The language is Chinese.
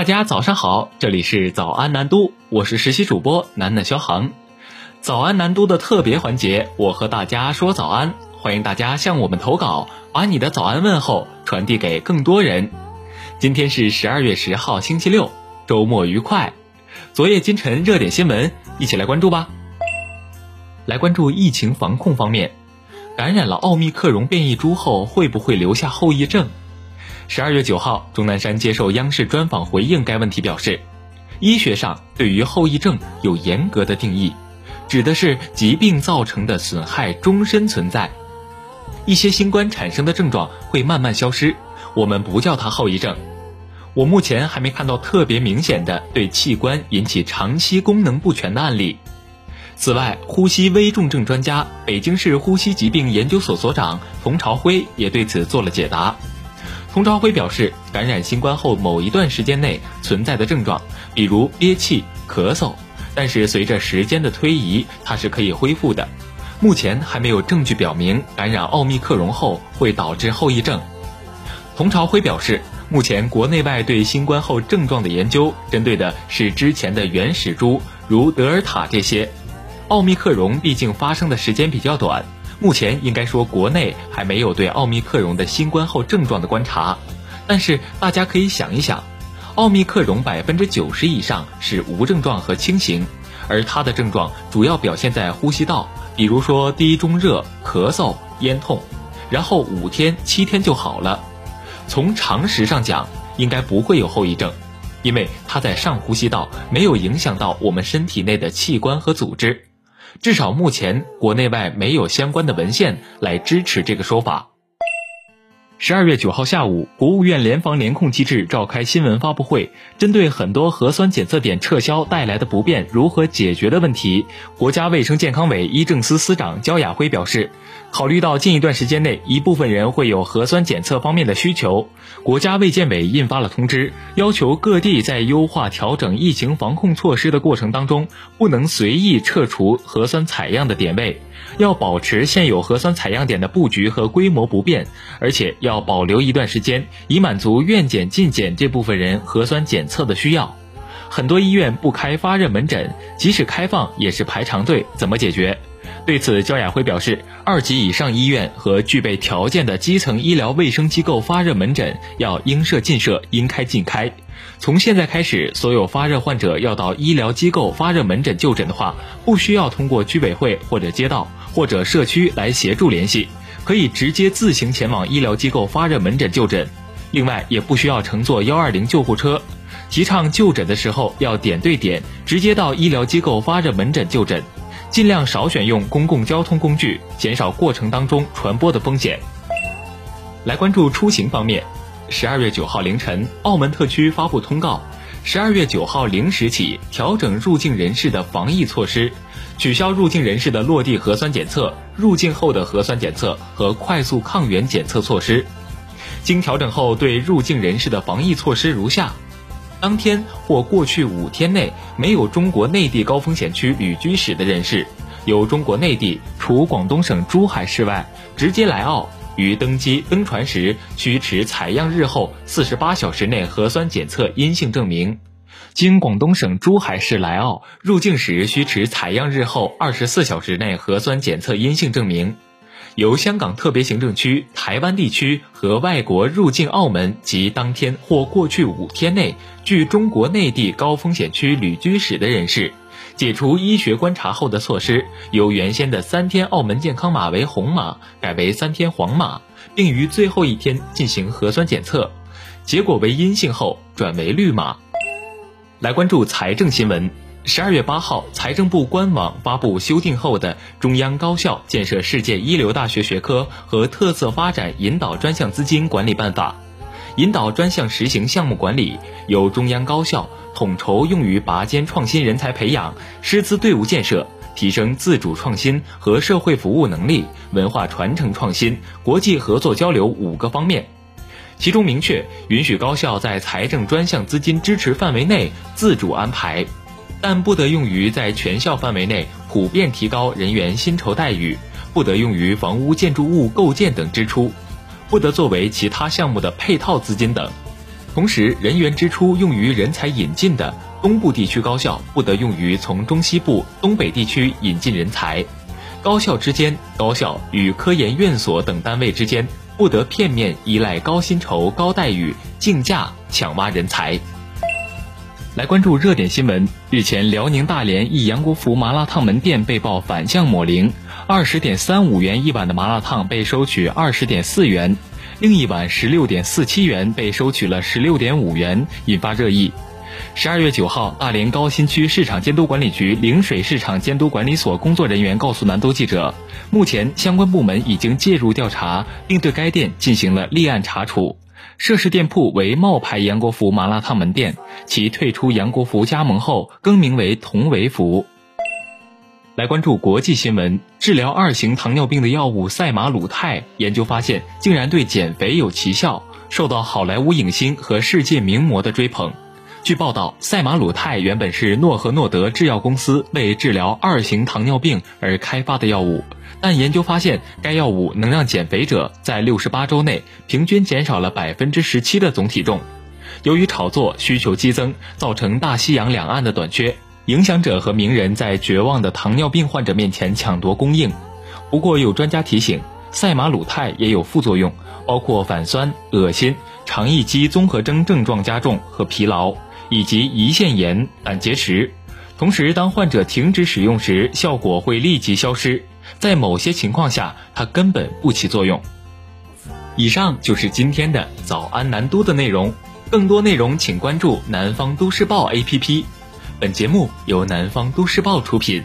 大家早上好，这里是早安南都，我是实习主播楠楠肖航。早安南都的特别环节，我和大家说早安，欢迎大家向我们投稿，把你的早安问候传递给更多人。今天是十二月十号，星期六，周末愉快。昨夜今晨热点新闻，一起来关注吧。来关注疫情防控方面，感染了奥密克戎变异株后会不会留下后遗症？十二月九号，钟南山接受央视专访回应该问题，表示，医学上对于后遗症有严格的定义，指的是疾病造成的损害终身存在，一些新冠产生的症状会慢慢消失，我们不叫它后遗症。我目前还没看到特别明显的对器官引起长期功能不全的案例。此外，呼吸危重症专家、北京市呼吸疾病研究所所长冯朝辉也对此做了解答。童朝辉表示，感染新冠后某一段时间内存在的症状，比如憋气、咳嗽，但是随着时间的推移，它是可以恢复的。目前还没有证据表明感染奥密克戎后会导致后遗症。童朝辉表示，目前国内外对新冠后症状的研究，针对的是之前的原始株，如德尔塔这些。奥密克戎毕竟发生的时间比较短。目前应该说，国内还没有对奥密克戎的新冠后症状的观察，但是大家可以想一想，奥密克戎百分之九十以上是无症状和轻型，而它的症状主要表现在呼吸道，比如说低中热、咳嗽、咽痛，然后五天、七天就好了。从常识上讲，应该不会有后遗症，因为它在上呼吸道，没有影响到我们身体内的器官和组织。至少目前国内外没有相关的文献来支持这个说法。十二月九号下午，国务院联防联控机制召开新闻发布会，针对很多核酸检测点撤销带来的不便如何解决的问题，国家卫生健康委医政司司长焦雅辉表示。考虑到近一段时间内一部分人会有核酸检测方面的需求，国家卫健委印发了通知，要求各地在优化调整疫情防控措施的过程当中，不能随意撤除核酸采样的点位，要保持现有核酸采样点的布局和规模不变，而且要保留一段时间，以满足院检进检这部分人核酸检测的需要。很多医院不开发热门诊，即使开放也是排长队，怎么解决？对此，焦雅辉表示，二级以上医院和具备条件的基层医疗卫生机构发热门诊要应设尽设，应开尽开。从现在开始，所有发热患者要到医疗机构发热门诊就诊的话，不需要通过居委会或者街道或者社区来协助联系，可以直接自行前往医疗机构发热门诊就诊。另外，也不需要乘坐幺二零救护车。提倡就诊的时候要点对点，直接到医疗机构发热门诊就诊。尽量少选用公共交通工具，减少过程当中传播的风险。来关注出行方面，十二月九号凌晨，澳门特区发布通告，十二月九号零时起调整入境人士的防疫措施，取消入境人士的落地核酸检测、入境后的核酸检测和快速抗原检测措施。经调整后，对入境人士的防疫措施如下。当天或过去五天内没有中国内地高风险区旅居史的人士，由中国内地除广东省珠海市外直接来澳，于登机登船时需持采样日后四十八小时内核酸检测阴性证明；经广东省珠海市来澳入境时需持采样日后二十四小时内核酸检测阴性证明。由香港特别行政区、台湾地区和外国入境澳门及当天或过去五天内距中国内地高风险区旅居史的人士，解除医学观察后的措施，由原先的三天澳门健康码为红码改为三天黄码，并于最后一天进行核酸检测，结果为阴性后转为绿码。来关注财政新闻。十二月八号，财政部官网发布修订后的《中央高校建设世界一流大学学科和特色发展引导专项资金管理办法》，引导专项实行项目管理由中央高校统筹用于拔尖创新人才培养、师资队伍建设、提升自主创新和社会服务能力、文化传承创新、国际合作交流五个方面。其中明确允许高校在财政专项资金支持范围内自主安排。但不得用于在全校范围内普遍提高人员薪酬待遇，不得用于房屋建筑物构建等支出，不得作为其他项目的配套资金等。同时，人员支出用于人才引进的东部地区高校不得用于从中西部、东北地区引进人才；高校之间、高校与科研院所等单位之间不得片面依赖高薪酬、高待遇竞价抢挖人才。来关注热点新闻。日前，辽宁大连一杨国福麻辣烫门店被曝反向抹零，二十点三五元一碗的麻辣烫被收取二十点四元。另一碗十六点四七元被收取了十六点五元，引发热议。十二月九号，大连高新区市场监督管理局陵水市场监督管理所工作人员告诉南都记者，目前相关部门已经介入调查，并对该店进行了立案查处。涉事店铺为冒牌杨国福麻辣烫门店，其退出杨国福加盟后更名为同维福。来关注国际新闻，治疗二型糖尿病的药物赛马鲁肽研究发现，竟然对减肥有奇效，受到好莱坞影星和世界名模的追捧。据报道，赛马鲁肽原本是诺和诺德制药公司为治疗二型糖尿病而开发的药物，但研究发现，该药物能让减肥者在六十八周内平均减少了百分之十七的总体重。由于炒作需求激增，造成大西洋两岸的短缺。影响者和名人在绝望的糖尿病患者面前抢夺供应。不过，有专家提醒，赛马鲁肽也有副作用，包括反酸、恶心、肠易激综合征症状加重和疲劳，以及胰腺炎、胆结石。同时，当患者停止使用时，效果会立即消失。在某些情况下，它根本不起作用。以上就是今天的早安南都的内容。更多内容请关注南方都市报 APP。本节目由南方都市报出品。